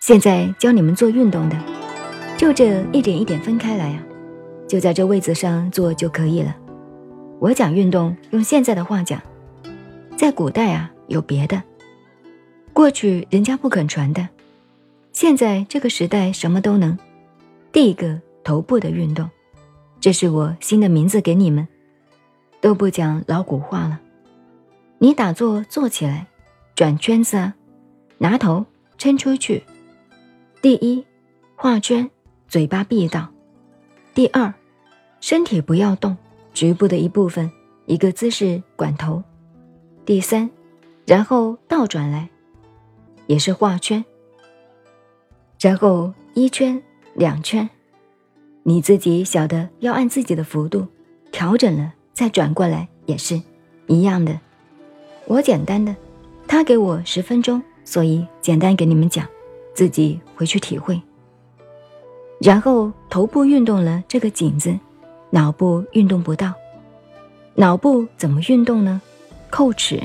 现在教你们做运动的，就这一点一点分开来啊，就在这位子上做就可以了。我讲运动，用现在的话讲，在古代啊有别的，过去人家不肯传的，现在这个时代什么都能。第一个头部的运动，这是我新的名字给你们，都不讲老古话了。你打坐坐起来，转圈子啊，拿头撑出去。第一，画圈，嘴巴闭到。第二，身体不要动，局部的一部分，一个姿势管头。第三，然后倒转来，也是画圈。然后一圈，两圈，你自己晓得要按自己的幅度调整了，再转过来也是一样的。我简单的，他给我十分钟，所以简单给你们讲，自己回去体会。然后头部运动了这个颈子，脑部运动不到。脑部怎么运动呢？叩齿，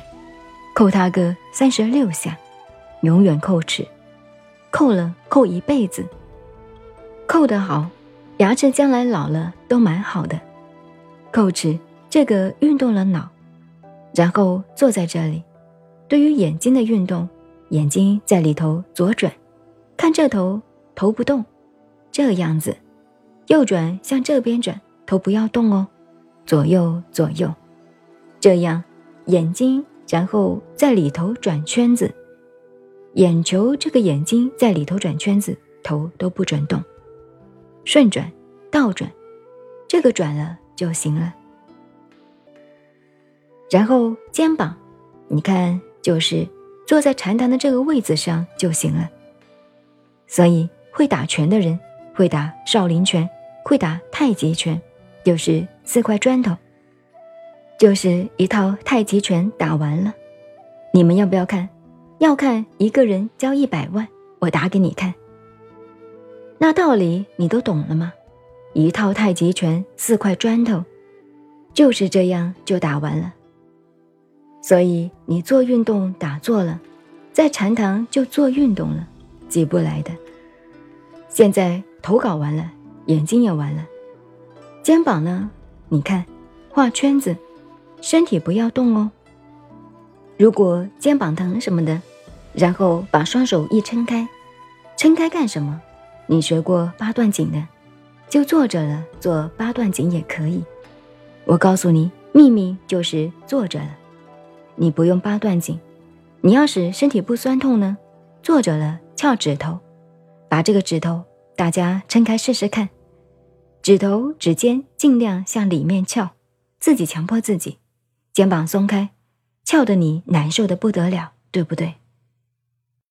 叩它个三十六下，永远叩齿，叩了叩一辈子。叩得好，牙齿将来老了都蛮好的。叩齿这个运动了脑。然后坐在这里，对于眼睛的运动，眼睛在里头左转，看这头头不动，这样子，右转向这边转，头不要动哦，左右左右，这样眼睛然后在里头转圈子，眼球这个眼睛在里头转圈子，头都不准动，顺转倒转，这个转了就行了。然后肩膀，你看，就是坐在禅堂的这个位子上就行了。所以会打拳的人，会打少林拳，会打太极拳，就是四块砖头，就是一套太极拳打完了。你们要不要看？要看一个人交一百万，我打给你看。那道理你都懂了吗？一套太极拳四块砖头，就是这样就打完了。所以你做运动打坐了，在禅堂就做运动了，挤不来的。现在头搞完了，眼睛也完了，肩膀呢？你看，画圈子，身体不要动哦。如果肩膀疼什么的，然后把双手一撑开，撑开干什么？你学过八段锦的，就坐着了，做八段锦也可以。我告诉你，秘密就是坐着了。你不用八段锦，你要是身体不酸痛呢，坐着了翘指头，把这个指头大家撑开试试看，指头指尖尽量向里面翘，自己强迫自己，肩膀松开，翘得你难受的不得了，对不对？